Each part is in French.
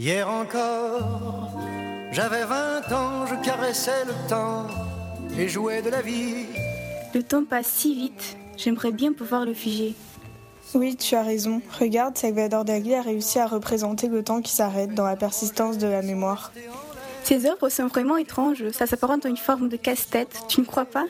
Hier encore, j'avais 20 ans, je caressais le temps et jouais de la vie. Le temps passe si vite, j'aimerais bien pouvoir le figer. Oui, tu as raison. Regarde, Salvador Dali a réussi à représenter le temps qui s'arrête dans la persistance de la mémoire. Ces œuvres sont vraiment étranges, ça s'apparente à une forme de casse-tête, tu ne crois pas?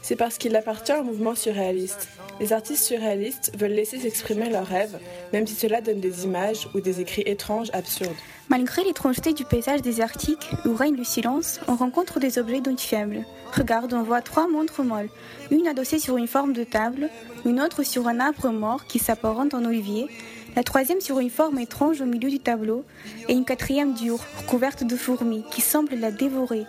C'est parce qu'il appartient au mouvement surréaliste. Les artistes surréalistes veulent laisser s'exprimer leurs rêves, même si cela donne des images ou des écrits étranges, absurdes. Malgré l'étrangeté du paysage désertique où règne le silence, on rencontre des objets fiables. Regarde, on voit trois montres molles, une adossée sur une forme de table, une autre sur un arbre mort qui s'apparente en olivier, la troisième sur une forme étrange au milieu du tableau, et une quatrième dure, recouverte de fourmis, qui semble la dévorer.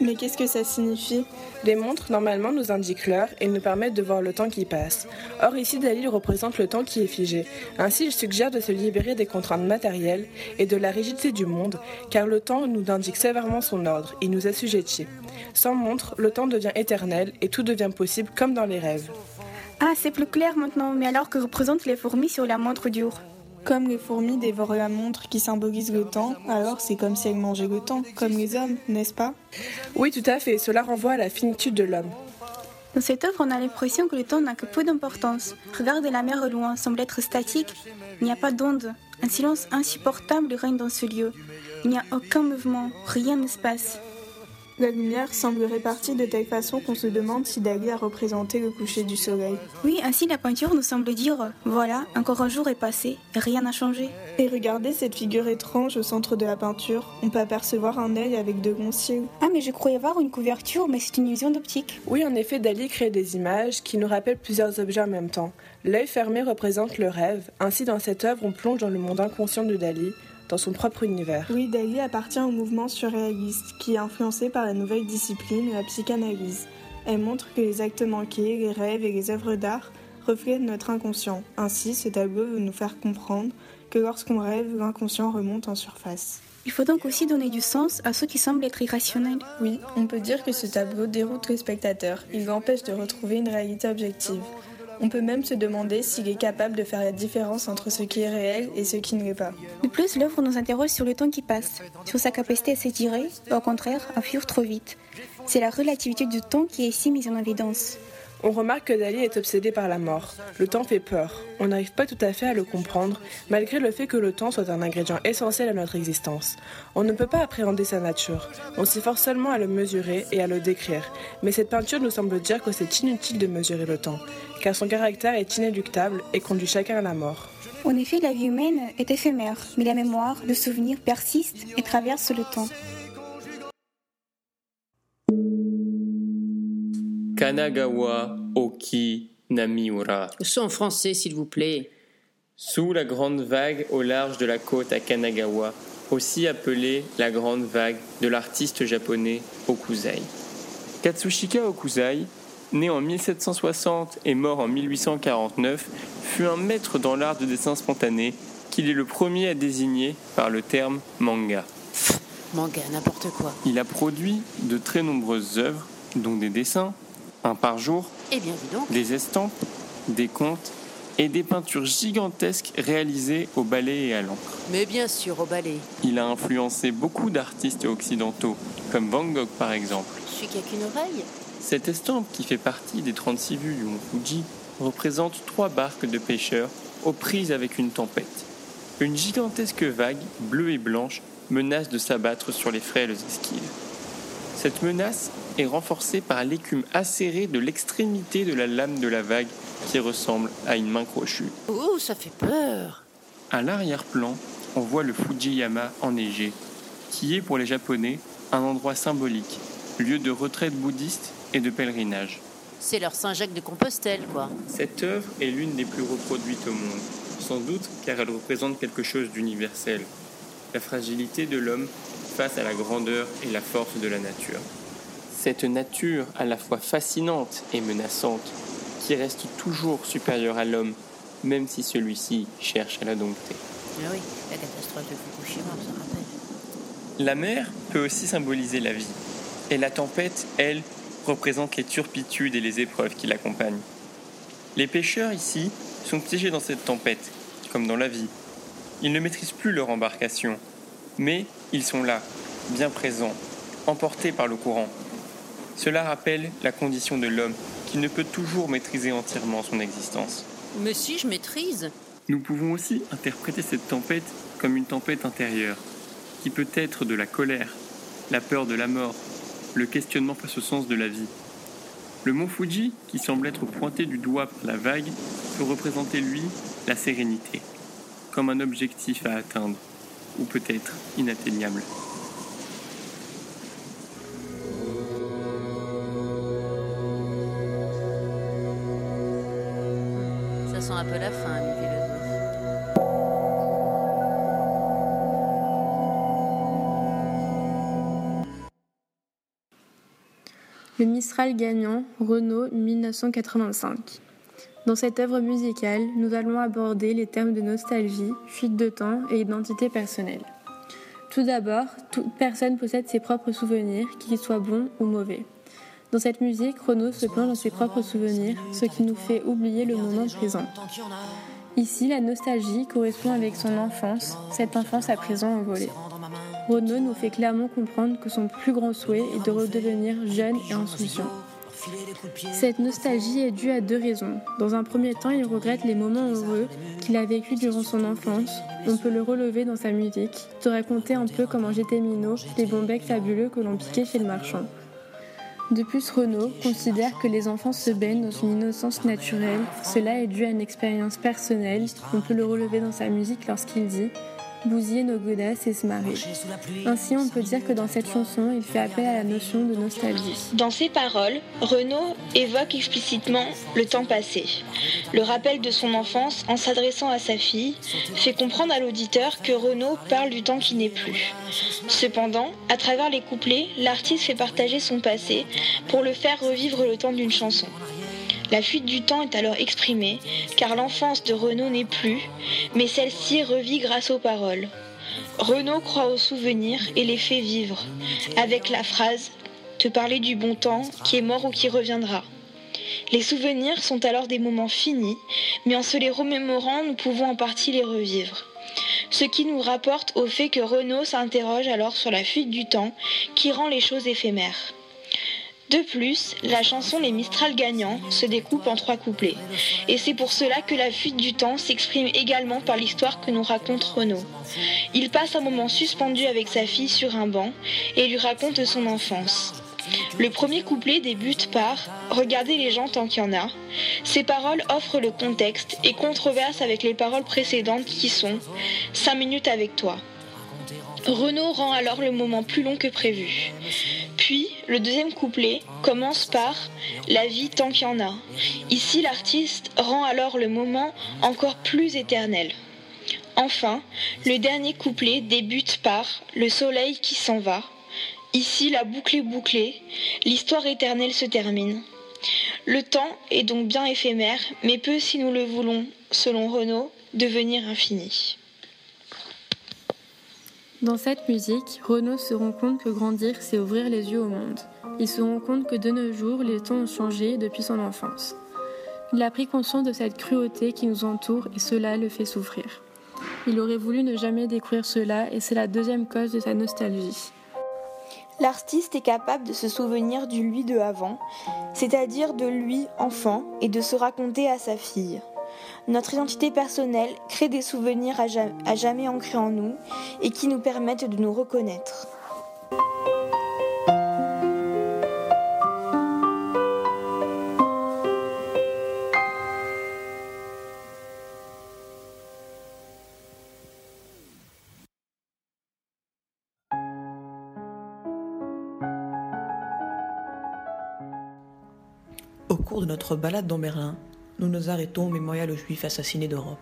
Mais qu'est-ce que ça signifie? Les montres, normalement, nous indiquent l'heure et nous permettent de voir le temps qui passe. Or, ici, Dalil représente le temps qui est figé. Ainsi, il suggère de se libérer des contraintes matérielles et de la rigidité du monde, car le temps nous indique sévèrement son ordre, il nous assujettit. Sans montre, le temps devient éternel et tout devient possible comme dans les rêves. Ah, c'est plus clair maintenant, mais alors que représentent les fourmis sur la montre dure comme les fourmis dévorent la montre qui symbolise le temps, alors c'est comme si elles mangeaient le temps, comme les hommes, n'est-ce pas? Oui, tout à fait. Cela renvoie à la finitude de l'homme. Dans cette œuvre, on a l'impression que le temps n'a que peu d'importance. Regardez la mer au loin, semble être statique. Il n'y a pas d'onde. Un silence insupportable règne dans ce lieu. Il n'y a aucun mouvement, rien ne se passe. La lumière semble répartie de telle façon qu'on se demande si Dali a représenté le coucher du soleil. Oui, ainsi la peinture nous semble dire voilà, encore un jour est passé et rien n'a changé. Et regardez cette figure étrange au centre de la peinture. On peut apercevoir un œil avec de longs cils. Ah, mais je croyais voir une couverture, mais c'est une illusion d'optique. Oui, en effet, Dali crée des images qui nous rappellent plusieurs objets en même temps. L'œil fermé représente le rêve. Ainsi, dans cette œuvre, on plonge dans le monde inconscient de Dali dans son propre univers. Oui, Dali appartient au mouvement surréaliste, qui est influencé par la nouvelle discipline, la psychanalyse. Elle montre que les actes manqués, les rêves et les œuvres d'art reflètent notre inconscient. Ainsi, ce tableau veut nous faire comprendre que lorsqu'on rêve, l'inconscient remonte en surface. Il faut donc aussi donner du sens à ce qui semble être irrationnel. Oui, on peut dire que ce tableau déroute le spectateur. Il l'empêche de retrouver une réalité objective. On peut même se demander s'il est capable de faire la différence entre ce qui est réel et ce qui ne l'est pas. De plus, l'œuvre nous interroge sur le temps qui passe, sur sa capacité à s'étirer, ou au contraire à fuir trop vite. C'est la relativité du temps qui est ici mise en évidence. On remarque que Dali est obsédé par la mort. Le temps fait peur. On n'arrive pas tout à fait à le comprendre, malgré le fait que le temps soit un ingrédient essentiel à notre existence. On ne peut pas appréhender sa nature. On s'efforce seulement à le mesurer et à le décrire. Mais cette peinture nous semble dire que c'est inutile de mesurer le temps, car son caractère est inéluctable et conduit chacun à la mort. En effet, la vie humaine est éphémère, mais la mémoire, le souvenir persistent et traversent le temps. Kanagawa Oki Namiura. En français, s'il vous plaît. Sous la grande vague au large de la côte à Kanagawa, aussi appelée la grande vague de l'artiste japonais Okuzai. Katsushika Okuzai, né en 1760 et mort en 1849, fut un maître dans l'art de dessin spontané qu'il est le premier à désigner par le terme manga. Manga, n'importe quoi. Il a produit de très nombreuses œuvres, dont des dessins, un par jour, eh bien, des estampes, des contes et des peintures gigantesques réalisées au balai et à l'encre. Mais bien sûr, au balai. Il a influencé beaucoup d'artistes occidentaux, comme Van Gogh par exemple. Celui qui a qu'une oreille Cette estampe, qui fait partie des 36 vues du mont Fuji, représente trois barques de pêcheurs aux prises avec une tempête. Une gigantesque vague, bleue et blanche, menace de s'abattre sur les frêles esquives. Cette menace est renforcée par l'écume acérée de l'extrémité de la lame de la vague qui ressemble à une main crochue. Oh, ça fait peur À l'arrière-plan, on voit le Fujiyama enneigé, qui est pour les Japonais un endroit symbolique, lieu de retraite bouddhiste et de pèlerinage. C'est leur Saint-Jacques de Compostelle, quoi. Cette œuvre est l'une des plus reproduites au monde, sans doute car elle représente quelque chose d'universel, la fragilité de l'homme face à la grandeur et la force de la nature. Cette nature à la fois fascinante et menaçante, qui reste toujours supérieure à l'homme, même si celui-ci cherche à la dompter. Ah oui, la catastrophe de Fukushima, ça rappelle. La mer peut aussi symboliser la vie, et la tempête, elle, représente les turpitudes et les épreuves qui l'accompagnent. Les pêcheurs ici sont piégés dans cette tempête, comme dans la vie. Ils ne maîtrisent plus leur embarcation, Mais ils sont là, bien présents, emportés par le courant. Cela rappelle la condition de l'homme qui ne peut toujours maîtriser entièrement son existence. Mais si, je maîtrise. Nous pouvons aussi interpréter cette tempête comme une tempête intérieure, qui peut être de la colère, la peur de la mort, le questionnement face au sens de la vie. Le mont Fuji, qui semble être pointé du doigt par la vague, peut représenter, lui, la sérénité, comme un objectif à atteindre, ou peut-être inatteignable. Ça sent un peu la fin, ami philosophe. Le Mistral gagnant, Renault 1985. Dans cette œuvre musicale, nous allons aborder les termes de nostalgie, fuite de temps et identité personnelle. Tout d'abord, toute personne possède ses propres souvenirs, qu'ils soient bons ou mauvais. Dans cette musique, Renaud se plonge dans ses propres souvenirs, ce qui nous fait oublier le moment présent. Ici, la nostalgie correspond avec son enfance, cette enfance à présent envolée. Renaud nous fait clairement comprendre que son plus grand souhait est de redevenir jeune et insouciant. Cette nostalgie est due à deux raisons. Dans un premier temps, il regrette les moments heureux qu'il a vécus durant son enfance. On peut le relever dans sa musique, te raconter un peu comment j'étais minot, les bons becs fabuleux que l'on piquait chez le marchand. De plus, Renaud considère que les enfants se baignent dans une innocence naturelle. Cela est dû à une expérience personnelle. On peut le relever dans sa musique lorsqu'il dit bousiller nos godasses et se marrer. Ainsi, on peut dire que dans cette chanson, il fait appel à la notion de nostalgie. Dans ses paroles, Renaud évoque explicitement le temps passé. Le rappel de son enfance en s'adressant à sa fille fait comprendre à l'auditeur que Renaud parle du temps qui n'est plus. Cependant, à travers les couplets, l'artiste fait partager son passé pour le faire revivre le temps d'une chanson. La fuite du temps est alors exprimée, car l'enfance de Renaud n'est plus, mais celle-ci revit grâce aux paroles. Renaud croit aux souvenirs et les fait vivre, avec la phrase Te parler du bon temps qui est mort ou qui reviendra. Les souvenirs sont alors des moments finis, mais en se les remémorant, nous pouvons en partie les revivre. Ce qui nous rapporte au fait que Renaud s'interroge alors sur la fuite du temps qui rend les choses éphémères. De plus, la chanson Les Mistral gagnants se découpe en trois couplets. Et c'est pour cela que la fuite du temps s'exprime également par l'histoire que nous raconte Renaud. Il passe un moment suspendu avec sa fille sur un banc et lui raconte son enfance. Le premier couplet débute par Regardez les gens tant qu'il y en a. Ces paroles offrent le contexte et controversent avec les paroles précédentes qui sont 5 minutes avec toi. Renaud rend alors le moment plus long que prévu. Puis, le deuxième couplet commence par La vie tant qu'il y en a. Ici, l'artiste rend alors le moment encore plus éternel. Enfin, le dernier couplet débute par Le soleil qui s'en va. Ici, la boucle est bouclée, l'histoire éternelle se termine. Le temps est donc bien éphémère, mais peut, si nous le voulons, selon Renaud, devenir infini. Dans cette musique, Renaud se rend compte que grandir, c'est ouvrir les yeux au monde. Il se rend compte que de nos jours, les temps ont changé depuis son enfance. Il a pris conscience de cette cruauté qui nous entoure et cela le fait souffrir. Il aurait voulu ne jamais découvrir cela et c'est la deuxième cause de sa nostalgie. L'artiste est capable de se souvenir du lui de avant, c'est-à-dire de lui enfant, et de se raconter à sa fille. Notre identité personnelle crée des souvenirs à jamais, ancrés en nous et qui nous permettent de nous reconnaître. Au cours de notre balade dans Berlin, nous nous arrêtons au mémorial aux Juifs assassinés d'Europe.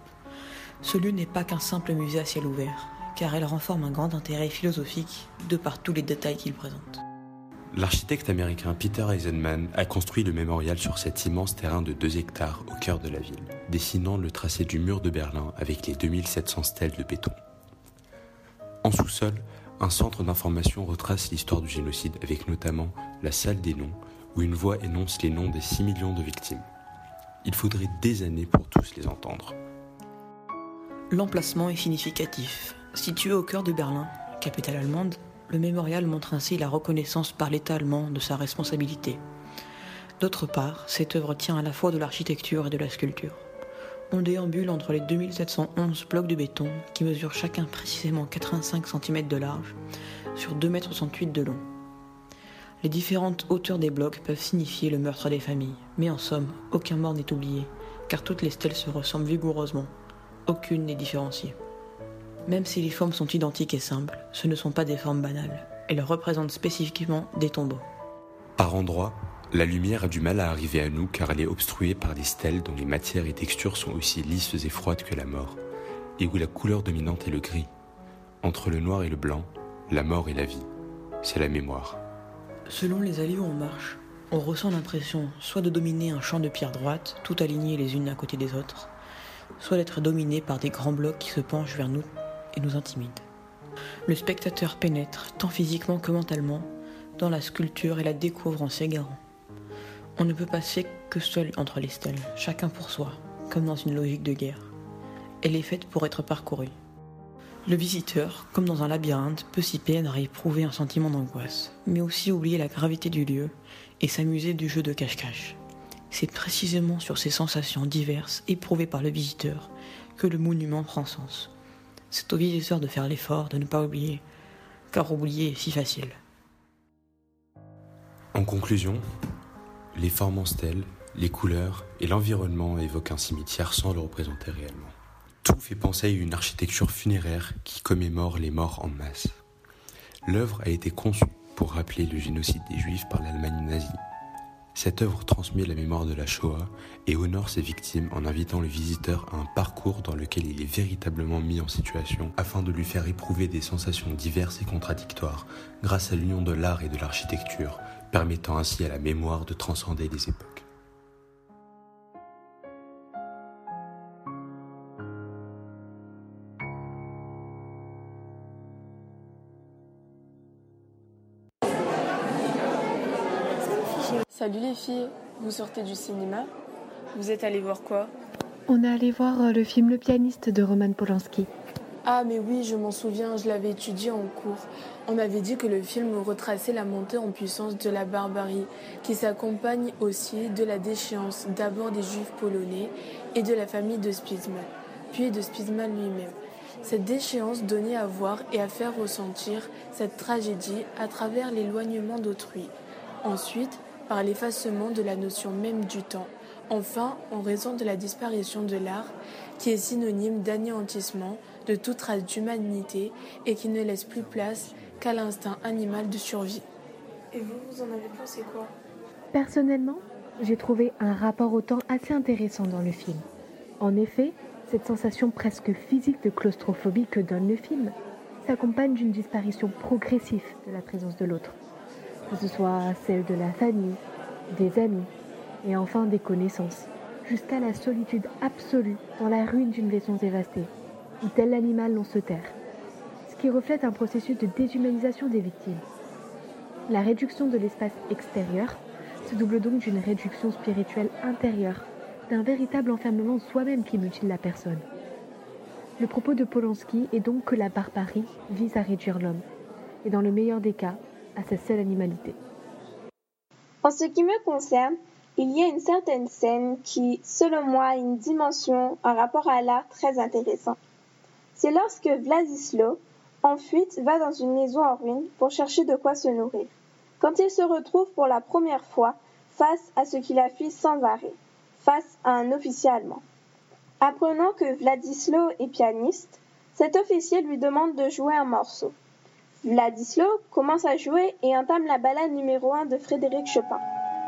Ce lieu n'est pas qu'un simple musée à ciel ouvert, car elle renforme un grand intérêt philosophique de par tous les détails qu'il présente. L'architecte américain Peter Eisenman a construit le mémorial sur cet immense terrain de 2 hectares au cœur de la ville, dessinant le tracé du mur de Berlin avec les 2700 stèles de béton. En sous-sol, un centre d'information retrace l'histoire du génocide avec notamment la salle des noms, où une voix énonce les noms des 6 millions de victimes. Il faudrait des années pour tous les entendre. L'emplacement est significatif. Situé au cœur de Berlin, capitale allemande, le mémorial montre ainsi la reconnaissance par l'État allemand de sa responsabilité. D'autre part, cette œuvre tient à la fois de l'architecture et de la sculpture. On déambule entre les 2711 blocs de béton qui mesurent chacun précisément 85 cm de large sur 2,68 m de long. Les différentes hauteurs des blocs peuvent signifier le meurtre des familles, mais en somme, aucun mort n'est oublié, car toutes les stèles se ressemblent vigoureusement. Aucune n'est différenciée. Même si les formes sont identiques et simples, ce ne sont pas des formes banales. Elles représentent spécifiquement des tombeaux. Par endroits, la lumière a du mal à arriver à nous car elle est obstruée par des stèles dont les matières et textures sont aussi lisses et froides que la mort, et où la couleur dominante est le gris. Entre le noir et le blanc, la mort et la vie, c'est la mémoire. Selon les allées où on marche, on ressent l'impression soit de dominer un champ de pierres droites, tout alignées les unes à côté des autres, soit d'être dominé par des grands blocs qui se penchent vers nous et nous intimident. Le spectateur pénètre, tant physiquement que mentalement, dans la sculpture et la découvre en s'égarant. On ne peut passer que seul entre les stèles, chacun pour soi, comme dans une logique de guerre. Elle est faite pour être parcourue. Le visiteur, comme dans un labyrinthe, peut s'y perdre et éprouver un sentiment d'angoisse, mais aussi oublier la gravité du lieu et s'amuser du jeu de cache-cache. C'est précisément sur ces sensations diverses éprouvées par le visiteur que le monument prend sens. C'est au visiteur de faire l'effort de ne pas oublier, car oublier est si facile. En conclusion, les formes en stèles, les couleurs et l'environnement évoquent un cimetière sans le représenter réellement. Tout fait penser à une architecture funéraire qui commémore les morts en masse. L'œuvre a été conçue pour rappeler le génocide des Juifs par l'Allemagne nazie. Cette œuvre transmet la mémoire de la Shoah et honore ses victimes en invitant le visiteur à un parcours dans lequel il est véritablement mis en situation afin de lui faire éprouver des sensations diverses et contradictoires grâce à l'union de l'art et de l'architecture, permettant ainsi à la mémoire de transcender les époques. Salut les filles, vous sortez du cinéma Vous êtes allé voir quoi? On est allé voir euh, le film Le pianiste de Roman Polanski. Ah mais oui, je m'en souviens, je l'avais étudié en cours. On m'avait dit que le film retraçait la montée en puissance de la barbarie, qui s'accompagne aussi de la déchéance d'abord des juifs polonais et de la famille de Spizman, puis de Spizman lui-même. Cette déchéance donnait à voir et à faire ressentir cette tragédie à travers l'éloignement d'autrui. Ensuite, par l'effacement de la notion même du temps, enfin en raison de la disparition de l'art, qui est synonyme d'anéantissement de toute trace d'humanité et qui ne laisse plus place qu'à l'instinct animal de survie. Et vous, vous en avez pensé quoi? Personnellement, j'ai trouvé un rapport au temps assez intéressant dans le film. En effet, cette sensation presque physique de claustrophobie que donne le film s'accompagne d'une disparition progressive de la présence de l'autre que ce soit celle de la famille, des amis et enfin des connaissances, jusqu'à la solitude absolue dans la ruine d'une maison dévastée, où tel animal l'on se terre, ce qui reflète un processus de déshumanisation des victimes. La réduction de l'espace extérieur se double donc d'une réduction spirituelle intérieure, d'un véritable enfermement soi-même qui mutile la personne. Le propos de Polanski est donc que la barbarie vise à réduire l'homme, et dans le meilleur des cas, à sa seule animalité. En ce qui me concerne, il y a une certaine scène qui, selon moi, a une dimension, un rapport à l'art très intéressant. C'est lorsque Vladislo, en fuite, va dans une maison en ruine pour chercher de quoi se nourrir. Quand il se retrouve pour la première fois face à ce qu'il a fui sans arrêt, face à un officier allemand. Apprenant que Vladislo est pianiste, cet officier lui demande de jouer un morceau. Vladislo commence à jouer et entame la ballade numéro 1 de Frédéric Chopin.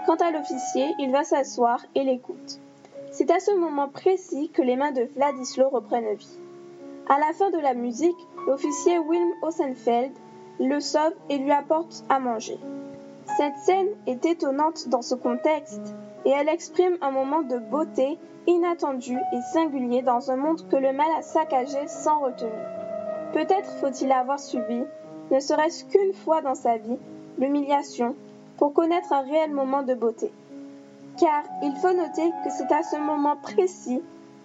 Quant à l'officier, il va s'asseoir et l'écoute. C'est à ce moment précis que les mains de Vladislo reprennent vie. À la fin de la musique, l'officier Wilm Ossenfeld le sauve et lui apporte à manger. Cette scène est étonnante dans ce contexte et elle exprime un moment de beauté inattendu et singulier dans un monde que le mal a saccagé sans retenue. Peut-être faut-il avoir subi ne serait-ce qu'une fois dans sa vie, l'humiliation, pour connaître un réel moment de beauté. Car il faut noter que c'est à ce moment précis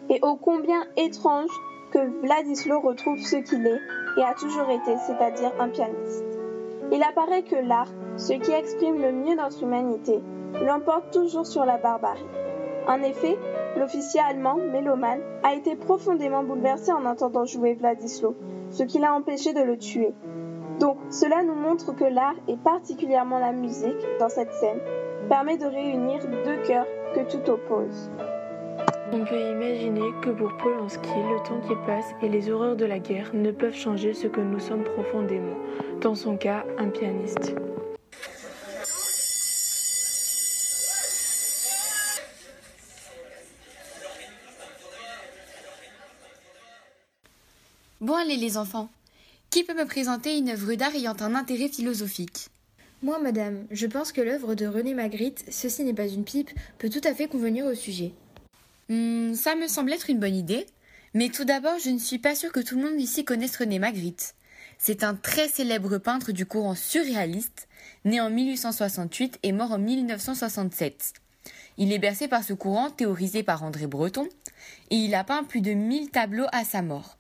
et ô combien étrange que Vladislo retrouve ce qu'il est et a toujours été, c'est-à-dire un pianiste. Il apparaît que l'art, ce qui exprime le mieux notre humanité, l'emporte toujours sur la barbarie. En effet, l'officier allemand, mélomane, a été profondément bouleversé en entendant jouer Vladislo, ce qui l'a empêché de le tuer. Cela nous montre que l'art, et particulièrement la musique, dans cette scène, permet de réunir deux cœurs que tout oppose. On peut imaginer que pour Polanski, le temps qui passe et les horreurs de la guerre ne peuvent changer ce que nous sommes profondément, dans son cas, un pianiste. Bon allez les enfants, qui peut me présenter une œuvre d'art ayant un intérêt philosophique? Moi, madame, je pense que l'œuvre de René Magritte, Ceci n'est pas une pipe, peut tout à fait convenir au sujet. Hmm, ça me semble être une bonne idée, mais tout d'abord, je ne suis pas sûre que tout le monde ici connaisse René Magritte. C'est un très célèbre peintre du courant surréaliste, né en 1868 et mort en 1967. Il est bercé par ce courant théorisé par André Breton, et il a peint plus de 1000 tableaux à sa mort.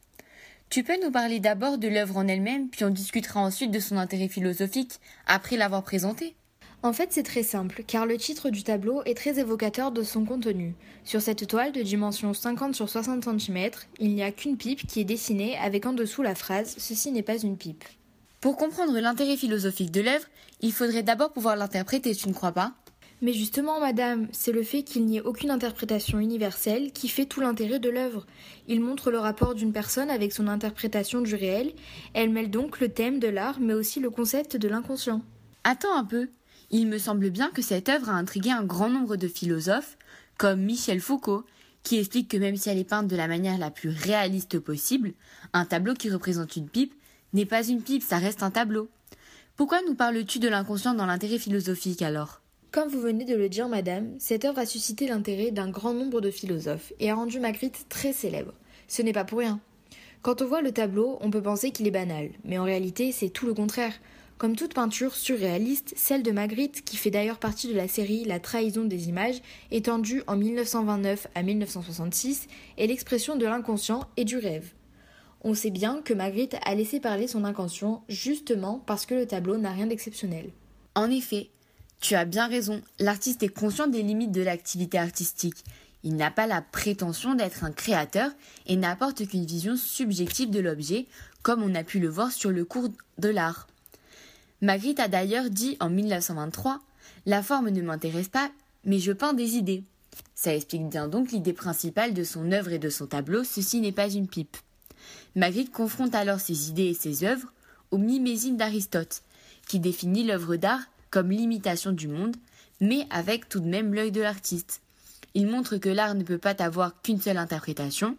Tu peux nous parler d'abord de l'œuvre en elle-même, puis on discutera ensuite de son intérêt philosophique, après l'avoir présentée. En fait, c'est très simple, car le titre du tableau est très évocateur de son contenu. Sur cette toile de dimension 50 sur 60 cm, il n'y a qu'une pipe qui est dessinée avec en dessous la phrase Ceci n'est pas une pipe. Pour comprendre l'intérêt philosophique de l'œuvre, il faudrait d'abord pouvoir l'interpréter, tu ne crois pas? Mais justement, madame, c'est le fait qu'il n'y ait aucune interprétation universelle qui fait tout l'intérêt de l'œuvre. Il montre le rapport d'une personne avec son interprétation du réel. Elle mêle donc le thème de l'art, mais aussi le concept de l'inconscient. Attends un peu. Il me semble bien que cette œuvre a intrigué un grand nombre de philosophes, comme Michel Foucault, qui explique que même si elle est peinte de la manière la plus réaliste possible, un tableau qui représente une pipe n'est pas une pipe, ça reste un tableau. Pourquoi nous parles-tu de l'inconscient dans l'intérêt philosophique alors? Comme vous venez de le dire, madame, cette œuvre a suscité l'intérêt d'un grand nombre de philosophes et a rendu Magritte très célèbre. Ce n'est pas pour rien. Quand on voit le tableau, on peut penser qu'il est banal, mais en réalité, c'est tout le contraire. Comme toute peinture surréaliste, celle de Magritte, qui fait d'ailleurs partie de la série La trahison des images, étendue en 1929 à 1966, est l'expression de l'inconscient et du rêve. On sait bien que Magritte a laissé parler son inconscient justement parce que le tableau n'a rien d'exceptionnel. En effet, tu as bien raison, l'artiste est conscient des limites de l'activité artistique. Il n'a pas la prétention d'être un créateur et n'apporte qu'une vision subjective de l'objet, comme on a pu le voir sur le cours de l'art. Magritte a d'ailleurs dit en 1923 La forme ne m'intéresse pas, mais je peins des idées. Ça explique bien donc l'idée principale de son œuvre et de son tableau Ceci n'est pas une pipe. Magritte confronte alors ses idées et ses œuvres au mimésine d'Aristote, qui définit l'œuvre d'art comme l'imitation du monde, mais avec tout de même l'œil de l'artiste. Il montre que l'art ne peut pas avoir qu'une seule interprétation.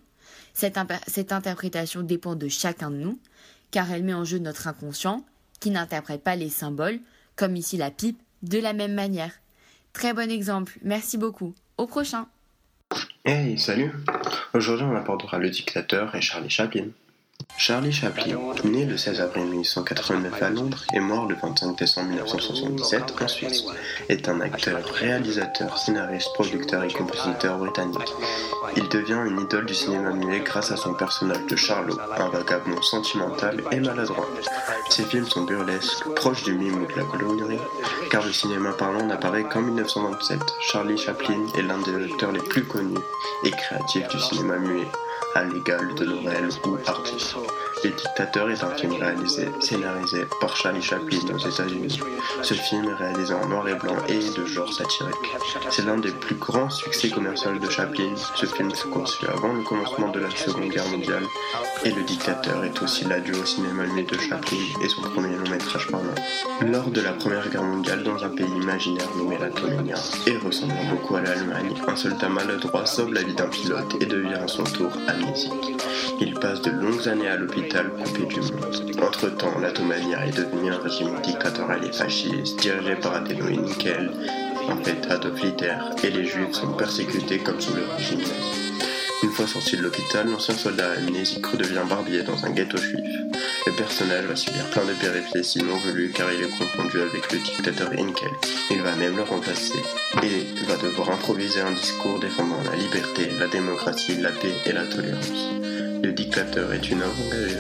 Cette, interprétation dépend de chacun de nous, car elle met en jeu notre inconscient, qui n'interprète pas les symboles, comme ici la pipe, de la même manière. Très bon exemple, merci beaucoup. Au prochain. Hey, salut Aujourd'hui on abordera le dictateur et Charlie Chaplin. Charlie Chaplin, né le 16 avril 1889 à Londres et mort le 25 décembre 1977 en Suisse, est un acteur, réalisateur, scénariste, producteur et compositeur britannique. Il devient une idole du cinéma muet grâce à son personnage de Charlot, un vagabond sentimental et maladroit. Ses films sont burlesques, proches du mime ou de la colonnerie, car le cinéma parlant n'apparaît qu'en 1927. Charlie Chaplin est l'un des acteurs les plus connus et créatifs du cinéma muet à l'égal de Noël ou artiste. Les Dictateurs est un film réalisé, scénarisé par Charlie Chaplin aux États-Unis. Ce film est réalisé en noir et blanc et de genre satirique. C'est l'un des plus grands succès commerciaux de Chaplin. Ce film fut conçu avant le commencement de la Seconde Guerre mondiale et Le Dictateur est aussi l'adieu au cinéma muet de Chaplin et son premier long métrage parlant. Lors de la Première Guerre mondiale, dans un pays imaginaire nommé la Toménia et ressemblant beaucoup à l'Allemagne, un soldat maladroit sauve la vie d'un pilote et devient à son tour amnésique. Il passe de longues années à l'hôpital Entre-temps, la Tomania est devenue un régime dictatorial et fasciste dirigé par Adolf Nickel, en fait Adolf Hitler, et les juifs sont persécutés comme sous le régime. Une fois sorti de l'hôpital, l'ancien soldat amnésique redevient barbier dans un ghetto juif. Le personnage va subir plein de péripéties non voulues car il est confondu avec le dictateur Inkel. Il va même le remplacer et va devoir improviser un discours défendant la liberté, la démocratie, la paix et la tolérance. Le dictateur est une œuvre engagée.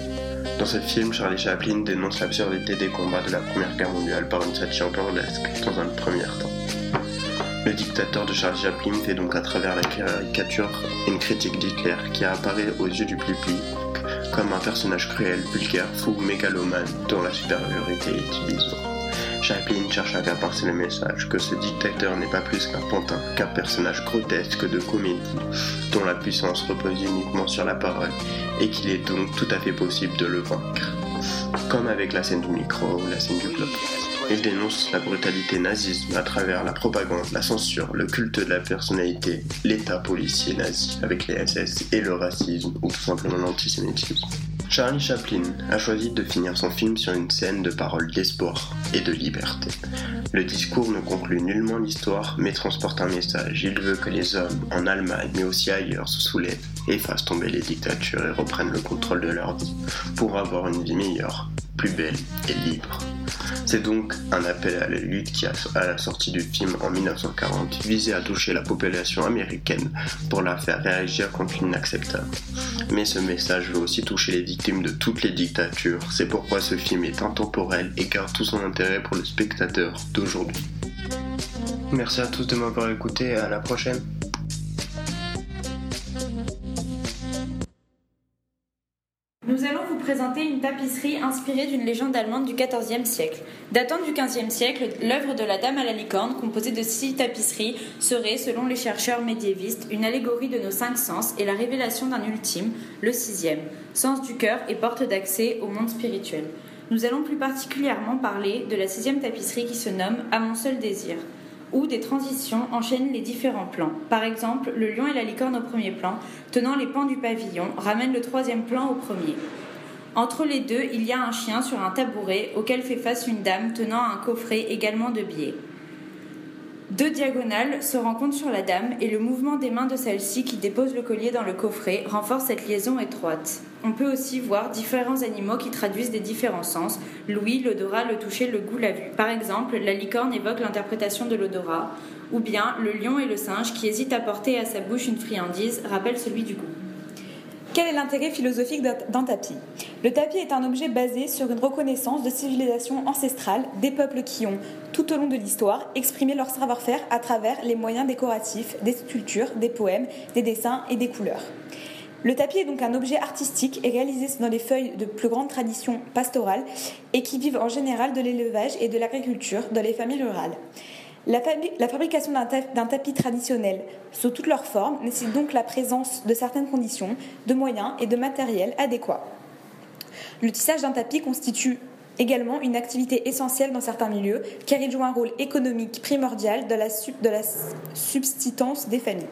Dans ce film, Charlie Chaplin dénonce l'absurdité des combats de la Première Guerre mondiale par une satire burlesque dans un premier temps. Le dictateur de Charlie Chaplin fait donc à travers la caricature une critique d'Hitler qui apparaît aux yeux du public comme un personnage cruel, vulgaire, fou, mégalomane, dont la supériorité est illusoire. Chaplin cherche à faire passer le message que ce dictateur n'est pas plus qu'un pantin, qu'un personnage grotesque de comédie, dont la puissance repose uniquement sur la parole, et qu'il est donc tout à fait possible de le vaincre. Comme avec la scène du micro ou la scène du club. Il dénonce la brutalité nazisme à travers la propagande, la censure, le culte de la personnalité, l'état policier nazi avec les SS et le racisme ou tout simplement l'antisémitisme. Charlie Chaplin a choisi de finir son film sur une scène de paroles d'espoir et de liberté. Le discours ne conclut nullement l'histoire, mais transporte un message. Il veut que les hommes, en Allemagne, mais aussi ailleurs, se soulèvent, effacent tomber les dictatures et reprennent le contrôle de leur vie, pour avoir une vie meilleure, plus belle et libre. C'est donc un appel à la lutte qui, à la sortie du film en 1940, visait à toucher la population américaine pour la faire réagir contre l'inacceptable. Mais ce message veut aussi toucher les victimes de toutes les dictatures. C'est pourquoi ce film est intemporel et garde tout son intérêt pour le spectateur d'aujourd'hui. Merci à tous de m'avoir écouté à la prochaine. Présenter une tapisserie inspirée d'une légende allemande du XIVe siècle. Datant du XVe siècle, l'œuvre de la Dame à la licorne, composée de six tapisseries, serait, selon les chercheurs médiévistes, une allégorie de nos cinq sens et la révélation d'un ultime, le sixième, sens du cœur et porte d'accès au monde spirituel. Nous allons plus particulièrement parler de la sixième tapisserie qui se nomme À mon seul désir où des transitions enchaînent les différents plans. Par exemple, le lion et la licorne au premier plan, tenant les pans du pavillon, ramènent le troisième plan au premier. Entre les deux, il y a un chien sur un tabouret auquel fait face une dame tenant un coffret également de billets. Deux diagonales se rencontrent sur la dame et le mouvement des mains de celle-ci qui dépose le collier dans le coffret renforce cette liaison étroite. On peut aussi voir différents animaux qui traduisent des différents sens l'ouïe, l'odorat, le toucher, le goût, la vue. Par exemple, la licorne évoque l'interprétation de l'odorat, ou bien le lion et le singe qui hésite à porter à sa bouche une friandise rappellent celui du goût. Quel est l'intérêt philosophique d'un tapis? Le tapis est un objet basé sur une reconnaissance de civilisations ancestrales, des peuples qui ont, tout au long de l'histoire, exprimé leur savoir-faire à travers les moyens décoratifs, des sculptures, des poèmes, des dessins et des couleurs. Le tapis est donc un objet artistique et réalisé dans les feuilles de plus grande tradition pastorale et qui vivent en général de l'élevage et de l'agriculture dans les familles rurales. La, fabrication d'un tapis traditionnel sous toutes leurs formes nécessite donc la présence de certaines conditions, de moyens et de matériel adéquats. Le tissage d'un tapis constitue également une activité essentielle dans certains milieux car il joue un rôle économique primordial dans la, de la subsistance des familles.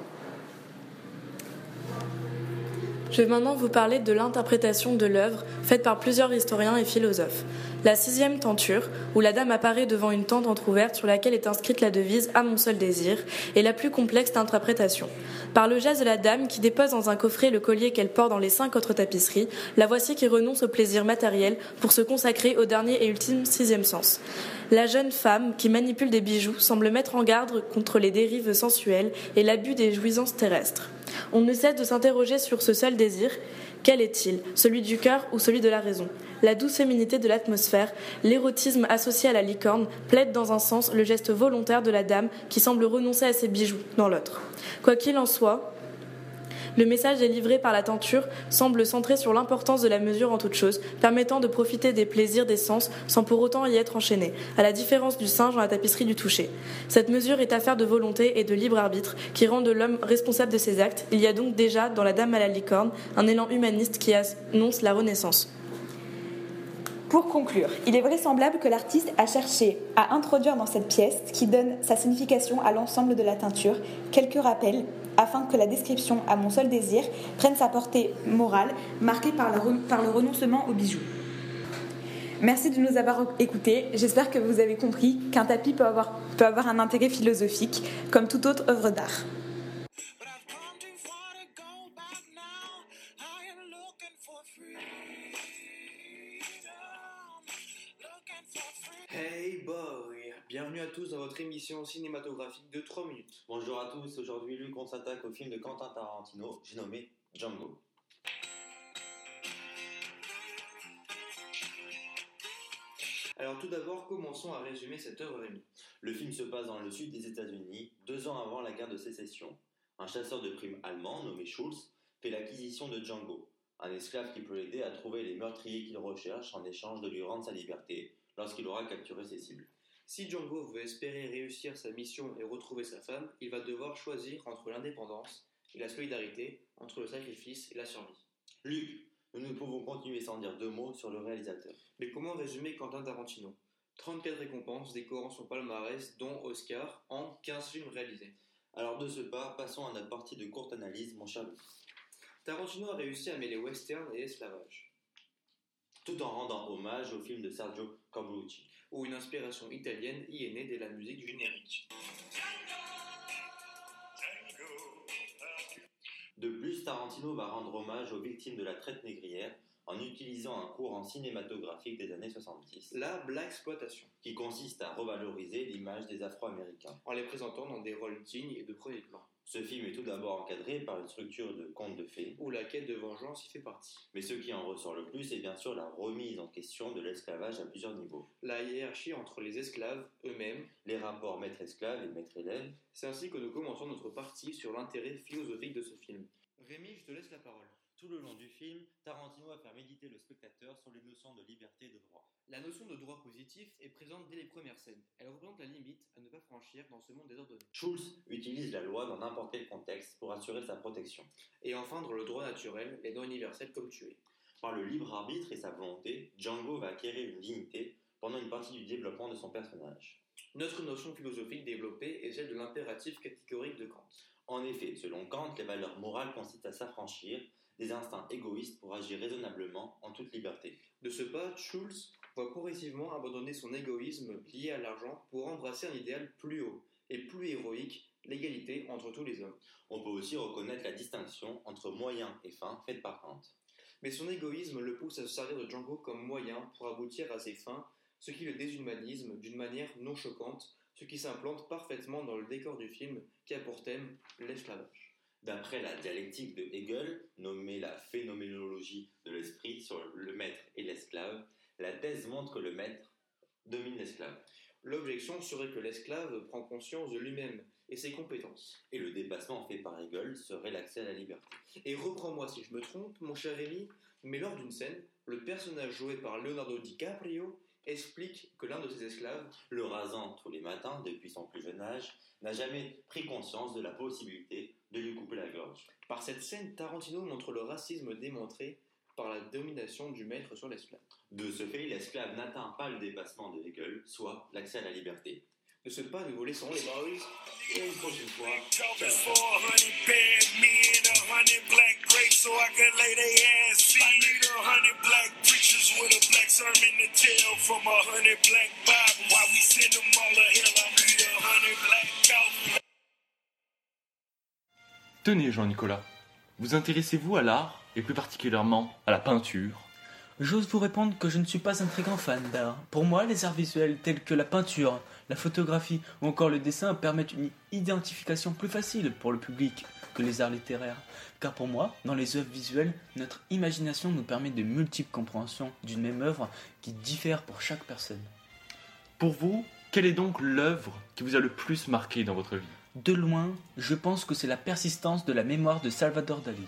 Je vais maintenant vous parler de l'interprétation de l'œuvre faite par plusieurs historiens et philosophes. La sixième tenture, où la dame apparaît devant une tente entr'ouverte sur laquelle est inscrite la devise À mon seul désir, est la plus complexe d'interprétation. Par le geste de la dame qui dépose dans un coffret le collier qu'elle porte dans les cinq autres tapisseries, la voici qui renonce au plaisir matériel pour se consacrer au dernier et ultime sixième sens. La jeune femme qui manipule des bijoux semble mettre en garde contre les dérives sensuelles et l'abus des jouissances terrestres. On ne cesse de s'interroger sur ce seul désir. Quel est-il? Celui du cœur ou celui de la raison? La douce féminité de l'atmosphère, l'érotisme associé à la licorne, plaide dans un sens le geste volontaire de la dame qui semble renoncer à ses bijoux dans l'autre. Quoi qu'il en soit, le message délivré par la tenture semble centré sur l'importance de la mesure en toute chose, permettant de profiter des plaisirs des sens sans pour autant y être enchaîné, à la différence du singe dans la tapisserie du toucher. Cette mesure est affaire de volonté et de libre arbitre qui rend de l'homme responsable de ses actes. Il y a donc déjà dans La Dame à la licorne un élan humaniste qui annonce la renaissance. Pour conclure, il est vraisemblable que l'artiste a cherché à introduire dans cette pièce, qui donne sa signification à l'ensemble de la teinture, quelques rappels afin que la description à mon seul désir prenne sa portée morale, marquée par le, renoncement aux bijoux. Merci de nous avoir écoutés. J'espère que vous avez compris qu'un tapis peut avoir, peut avoir un intérêt philosophique, comme toute autre œuvre d'art. Bienvenue à tous dans votre émission cinématographique de 3 minutes. Bonjour à tous, aujourd'hui Luc on s'attaque au film de Quentin Tarantino, j'ai nommé Django. Alors tout d'abord, commençons à résumer cette œuvre Rémi. Le film se passe dans le sud des États-Unis, deux ans avant la guerre de sécession. Un chasseur de primes allemand nommé Schulz fait l'acquisition de Django, un esclave qui peut l'aider à trouver les meurtriers qu'il recherche en échange de lui rendre sa liberté lorsqu'il aura capturé ses cibles. Si Django veut espérer réussir sa mission et retrouver sa femme, il va devoir choisir entre l'indépendance et la solidarité, entre le sacrifice et la survie. Luc, nous ne pouvons continuer sans dire deux mots sur le réalisateur. Mais comment résumer Quentin Tarantino? 34 récompenses décorant son palmarès, dont Oscar, en 15 films réalisés. Alors de ce pas, passons à notre partie de courte analyse, mon cher Luc. Tarantino a réussi à mêler western et esclavage. Tout en rendant hommage au film de Sergio Corbucci. Où une inspiration italienne y est née dès la musique générique. De plus, Tarantino va rendre hommage aux victimes de la traite négrière en utilisant un courant cinématographique des années 70. La black exploitation. Qui consiste à revaloriser l'image des Afro-Américains. En les présentant dans des rôles dignes et de premier plan. Ce film est tout d'abord encadré par une structure de conte de fées. Où la quête de vengeance y fait partie. Mais ce qui en ressort le plus est bien sûr la remise en question de l'esclavage à plusieurs niveaux. La hiérarchie entre les esclaves eux-mêmes. Les rapports maître-esclave et maître-élève. C'est ainsi que nous commençons notre partie sur l'intérêt philosophique de ce film. Rémi, je te laisse la parole. Tout le long du film, Tarantino va faire méditer le spectateur sur les notions de liberté et de droit. La notion de droit positif est présente dès les premières scènes. Elle représente la limite à ne pas franchir dans ce monde désordonné. Schulz utilise la loi dans n'importe quel contexte pour assurer sa protection. Et enfreindre le droit naturel, les droits universels comme tuer. Par le libre arbitre et sa volonté, Django va acquérir une dignité pendant une partie du développement de son personnage. Notre notion philosophique développée est celle de l'impératif catégorique de Kant. En effet, selon Kant, les valeurs morales consistent à s'affranchir des instincts égoïstes pour agir raisonnablement en toute liberté. De ce pas, Schulz va progressivement abandonner son égoïsme lié à l'argent pour embrasser un idéal plus haut et plus héroïque, l'égalité entre tous les hommes. On peut aussi reconnaître la distinction entre moyens et fins faite par Kant. Mais son égoïsme le pousse à se servir de Django comme moyen pour aboutir à ses fins, ce qui le déshumanisme d'une manière non choquante, ce qui s'implante parfaitement dans le décor du film qui a pour thème l'esclavage. D'après la dialectique de Hegel, nommée la phénoménologie de l'esprit sur le maître et l'esclave, la thèse montre que le maître domine l'esclave. L'objection serait que l'esclave prend conscience de lui-même et ses compétences. Et le dépassement fait par Hegel serait l'accès à la liberté. Et reprends-moi si je me trompe, mon cher Rémi, mais lors d'une scène, le personnage joué par Leonardo DiCaprio explique que l'un de ses esclaves, le rasant tous les matins depuis son plus jeune âge, n'a jamais pris conscience de la possibilité de lui couper la gorge. Par cette scène, Tarantino montre le racisme démontré par la domination du maître sur l'esclave. De ce fait, l'esclave n'atteint pas le dépassement de Hegel, soit l'accès à la liberté. Ce pas, nous vous laissons les barres et une prochaine fois. Tenez, Jean-Nicolas, vous intéressez-vous à l'art, et plus particulièrement à la peinture? J'ose vous répondre que je ne suis pas un très grand fan d'art. Pour moi, les arts visuels tels que la peinture, la photographie ou encore le dessin permettent une identification plus facile pour le public que les arts littéraires. Car pour moi, dans les œuvres visuelles, notre imagination nous permet de multiples compréhensions d'une même œuvre qui diffère pour chaque personne. Pour vous, quelle est donc l'œuvre qui vous a le plus marqué dans votre vie? De loin, je pense que c'est la persistance de la mémoire de Salvador Dali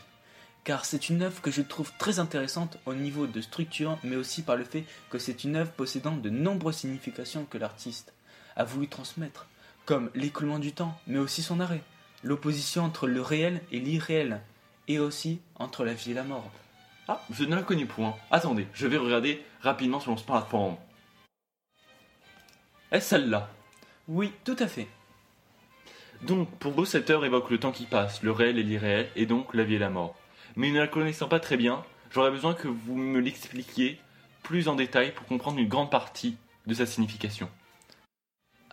car c'est une œuvre que je trouve très intéressante au niveau de structure, mais aussi par le fait que c'est une œuvre possédant de nombreuses significations que l'artiste a voulu transmettre, comme l'écoulement du temps, mais aussi son arrêt, l'opposition entre le réel et l'irréel, et aussi entre la vie et la mort. Ah, je ne la connais point. Attendez, je vais regarder rapidement sur mon smartphone. Est-ce celle-là? Oui, tout à fait. Donc, pour vous, cette œuvre évoque le temps qui passe, le réel et l'irréel, et donc la vie et la mort mais ne la connaissant pas très bien, j'aurais besoin que vous me l'expliquiez plus en détail pour comprendre une grande partie de sa signification.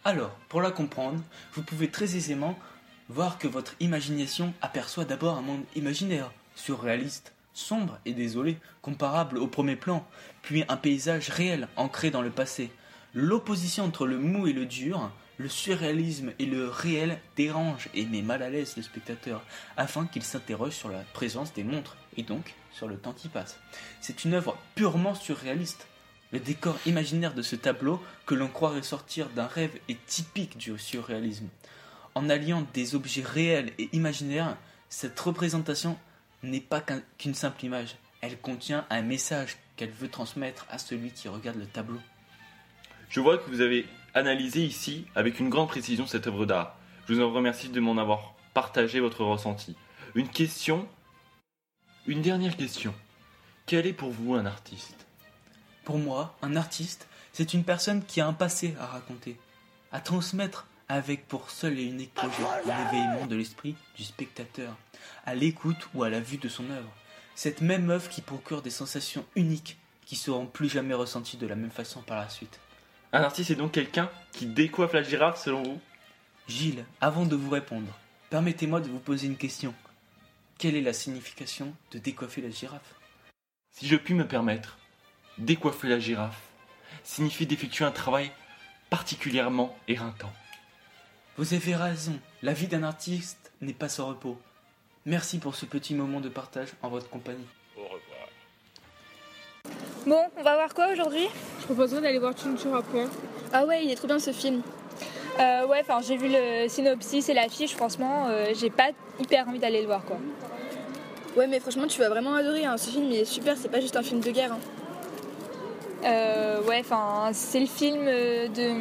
Alors, pour la comprendre, vous pouvez très aisément voir que votre imagination aperçoit d'abord un monde imaginaire, surréaliste, sombre et désolé, comparable au premier plan, puis un paysage réel ancré dans le passé. L'opposition entre le mou et le dur, le surréalisme et le réel dérangent et met mal à l'aise le spectateur, afin qu'il s'interroge sur la présence des montres et donc sur le temps qui passe. C'est une œuvre purement surréaliste. Le décor imaginaire de ce tableau, que l'on croirait sortir d'un rêve, est typique du surréalisme. En alliant des objets réels et imaginaires, cette représentation n'est pas qu'une simple image. Elle contient un message qu'elle veut transmettre à celui qui regarde le tableau. Je vois que vous avez analysé ici avec une grande précision cette œuvre d'art. Je vous en remercie de m'en avoir partagé votre ressenti. Une question, une dernière question. Quel est pour vous un artiste? Pour moi, un artiste, c'est une personne qui a un passé à raconter, à transmettre avec pour seul et unique projet l'éveillement de l'esprit du spectateur, à l'écoute ou à la vue de son œuvre. Cette même œuvre qui procure des sensations uniques qui seront plus jamais ressenties de la même façon par la suite. Un artiste est donc quelqu'un qui décoiffe la girafe selon vous? Gilles, avant de vous répondre, permettez-moi de vous poser une question. Quelle est la signification de décoiffer la girafe? Si je puis me permettre, décoiffer la girafe signifie d'effectuer un travail particulièrement éreintant. Vous avez raison, la vie d'un artiste n'est pas sans repos. Merci pour ce petit moment de partage en votre compagnie. Bon, on va voir quoi aujourd'hui Je proposerais d'aller voir ne tueras point. Ah ouais, il est trop bien ce film. Euh, ouais, enfin j'ai vu le synopsis et l'affiche, franchement, euh, j'ai pas hyper envie d'aller le voir quoi. Ouais, mais franchement, tu vas vraiment adorer. hein. Ce film, il est super. C'est pas juste un film de guerre. hein. Euh, ouais, enfin c'est le film de.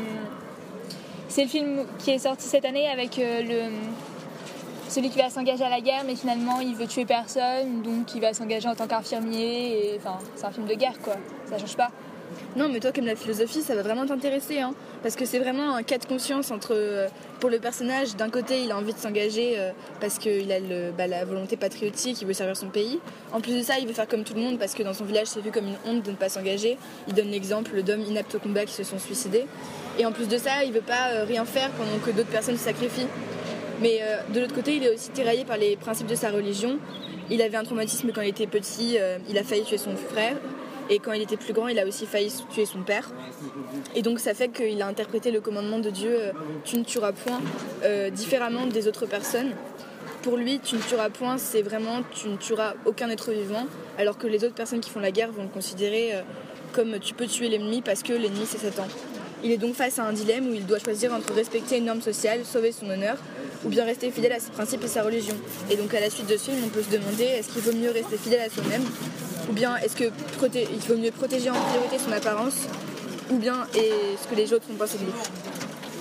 C'est le film qui est sorti cette année avec euh, le. Celui qui va s'engager à la guerre, mais finalement il veut tuer personne, donc il va s'engager en tant qu'infirmier. Enfin, c'est un film de guerre quoi. Ça change pas. Non, mais toi, comme la philosophie, ça va vraiment t'intéresser. Hein, parce que c'est vraiment un cas de conscience entre. euh, pour le personnage, d'un côté, il a envie de s'engager euh, parce qu'il a bah, la volonté patriotique, il veut servir son pays. En plus de ça, il veut faire comme tout le monde parce que dans son village, c'est vu comme une honte de ne pas s'engager. Il donne l'exemple d'hommes inaptes au combat qui se sont suicidés. Et en plus de ça, il veut pas euh, rien faire pendant que d'autres personnes se sacrifient. Mais euh, de l'autre côté, il est aussi tiraillé par les principes de sa religion. Il avait un traumatisme quand il était petit, euh, il a failli tuer son frère. Et quand il était plus grand, il a aussi failli tuer son père. Et donc ça fait qu'il a interprété le commandement de Dieu, euh, tu ne tueras point, différemment des autres personnes. Pour lui, tu ne tueras point, c'est vraiment tu ne tueras aucun être vivant, alors que les autres personnes qui font la guerre vont le considérer comme tu peux tuer l'ennemi parce que l'ennemi c'est Satan. Il est donc face à un dilemme où il doit choisir entre respecter une norme sociale, sauver son honneur, ou bien rester fidèle à ses principes et sa religion. Et donc à la suite de ce film, on peut se demander est-ce qu'il vaut mieux rester fidèle à soi-même, ou bien est-ce que proté- il vaut mieux protéger en priorité son apparence, ou bien est ce que les autres vont penser de lui?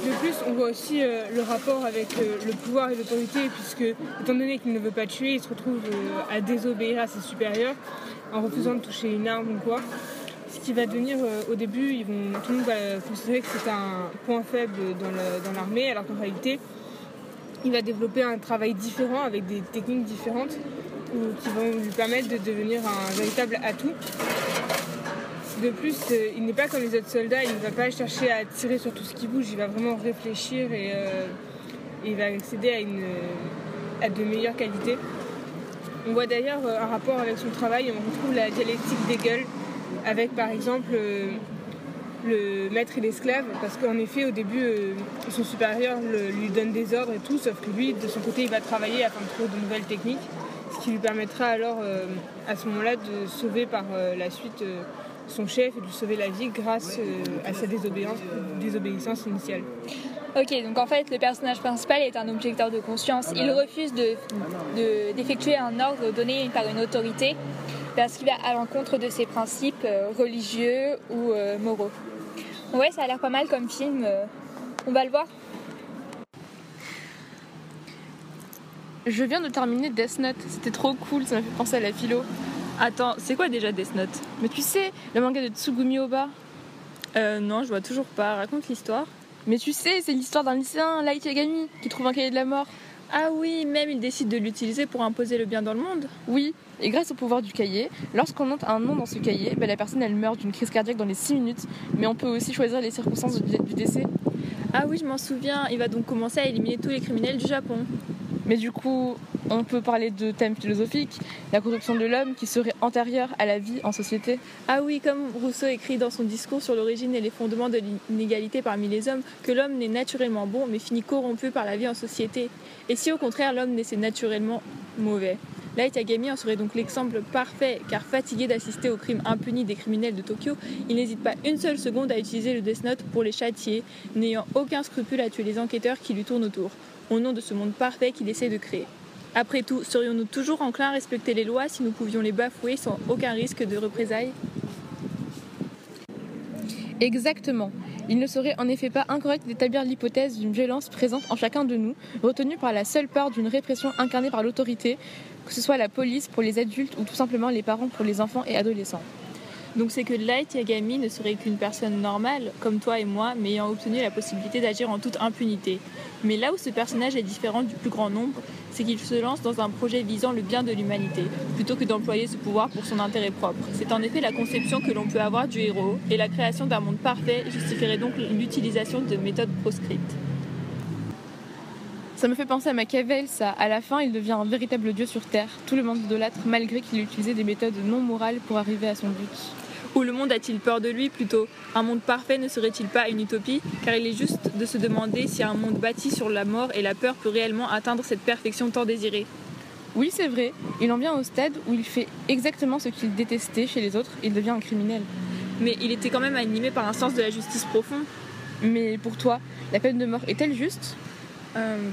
De plus, on voit aussi euh, le rapport avec euh, le pouvoir et l'autorité, puisque, étant donné qu'il ne veut pas tuer, il se retrouve euh, à désobéir à ses supérieurs en refusant de toucher une arme ou quoi. Ce qui va devenir, au début, tout le monde va considérer que c'est un point faible dans le- dans l'armée, alors qu'en réalité, il va développer un travail différent avec des techniques différentes qui vont lui permettre de devenir un véritable atout. De plus, euh, il n'est pas comme les autres soldats, il ne va pas chercher à tirer sur tout ce qui bouge, il va vraiment réfléchir et euh, il va accéder à, une, à de meilleures qualités. On voit d'ailleurs euh, un rapport avec son travail, on retrouve la dialectique d'Hegel avec par exemple le maître et l'esclave, parce qu'en effet au début euh, son supérieur lui donne des ordres et tout, sauf que lui de son côté il va travailler afin de trouver de nouvelles techniques, ce qui lui permettra alors euh, à ce moment-là de sauver par euh, la suite son chef et de lui sauver la vie grâce à sa désobéissance, initiale. Ok, donc en fait, le personnage principal est un objecteur de conscience. Il refuse de- de- d'effectuer un ordre donné par une autorité parce qu'il va à l'encontre de ses principes religieux ou moraux. Ouais, ça a l'air pas mal comme film. euh, On va le voir. Je viens de terminer Death Note, c'était trop cool, ça m'a fait penser à la philo. Attends, c'est quoi déjà Death Note? Mais tu sais, le manga de Tsugumi Oba? Euh, non, je vois toujours pas. Raconte l'histoire. Mais tu sais, c'est l'histoire d'un lycéen, Light Yagami, qui trouve un cahier de la mort. Ah oui, même il décide de l'utiliser pour imposer le bien dans le monde. Oui, et grâce au pouvoir du cahier, lorsqu'on note un nom dans ce cahier, bah, la personne elle meurt d'une crise cardiaque dans les 6 minutes, mais on peut aussi choisir les circonstances du, du décès. Ah oui, je m'en souviens, il va donc commencer à éliminer tous les criminels du Japon. Mais du coup, on peut parler de thèmes philosophiques, la corruption de l'homme qui serait antérieure à la vie en société. Ah oui, comme Rousseau écrit dans son discours sur l'origine et les fondements de l'inégalité parmi les hommes, que l'homme naît naturellement bon mais finit corrompu par la vie en société. Et si au contraire l'homme naissait naturellement mauvais? Light Yagami en serait donc l'exemple parfait, car fatigué d'assister aux crimes impunis des criminels de Tokyo, il n'hésite pas une seule seconde à utiliser le Death Note pour les châtier, n'ayant aucun scrupule à tuer les enquêteurs qui lui tournent autour, au nom de ce monde parfait qu'il essaie de créer. Après tout, serions-nous toujours enclins à respecter les lois si nous pouvions les bafouer sans aucun risque de représailles? Exactement. Il ne serait en effet pas incorrect d'établir l'hypothèse d'une violence présente en chacun de nous, retenue par la seule peur d'une répression incarnée par l'autorité, que ce soit la police pour les adultes ou tout simplement les parents pour les enfants et adolescents. Donc c'est que Light Yagami ne serait qu'une personne normale, comme toi et moi, mais ayant obtenu la possibilité d'agir en toute impunité. Mais là où ce personnage est différent du plus grand nombre, c'est qu'il se lance dans un projet visant le bien de l'humanité, plutôt que d'employer ce pouvoir pour son intérêt propre. C'est en effet la conception que l'on peut avoir du héros, et la création d'un monde parfait justifierait donc l'utilisation de méthodes proscrites. Ça me fait penser à Machiavel, ça. À la fin, il devient un véritable dieu sur Terre. Tout le monde idolâtre, malgré qu'il utilisait des méthodes non morales pour arriver à son but. Ou le monde a-t-il peur de lui plutôt? Un monde parfait ne serait-il pas une utopie? Car il est juste de se demander si un monde bâti sur la mort et la peur peut réellement atteindre cette perfection tant désirée. Oui, c'est vrai. Il en vient au stade où il fait exactement ce qu'il détestait chez les autres, il devient un criminel. Mais il était quand même animé par un sens de la justice profond. Mais pour toi, la peine de mort est-elle juste? Euh,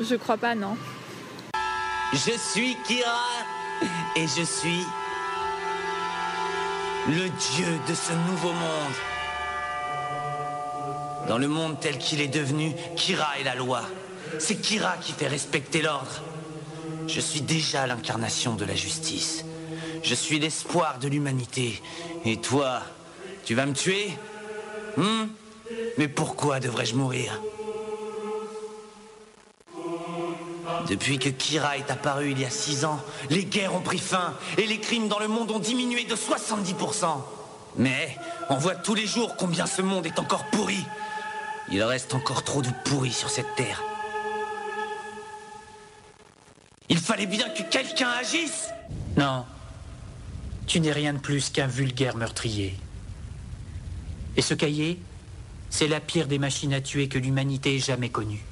Je crois pas, non. Je suis Kira et je suis le dieu de ce nouveau monde. Dans le monde tel qu'il est devenu, Kira est la loi. C'est Kira qui fait respecter l'ordre. Je suis déjà l'incarnation de la justice. Je suis l'espoir de l'humanité. Et toi, tu vas me tuer? Hmm? Mais pourquoi devrais-je mourir? Depuis que Kira est apparu il y a six ans, les guerres ont pris fin et les crimes dans le monde ont diminué de 70%. Mais on voit tous les jours combien ce monde est encore pourri. Il reste encore trop de pourri sur cette terre. Il fallait bien que quelqu'un agisse Non. Tu n'es rien de plus qu'un vulgaire meurtrier. Et ce cahier, c'est la pire des machines à tuer que l'humanité ait jamais connue.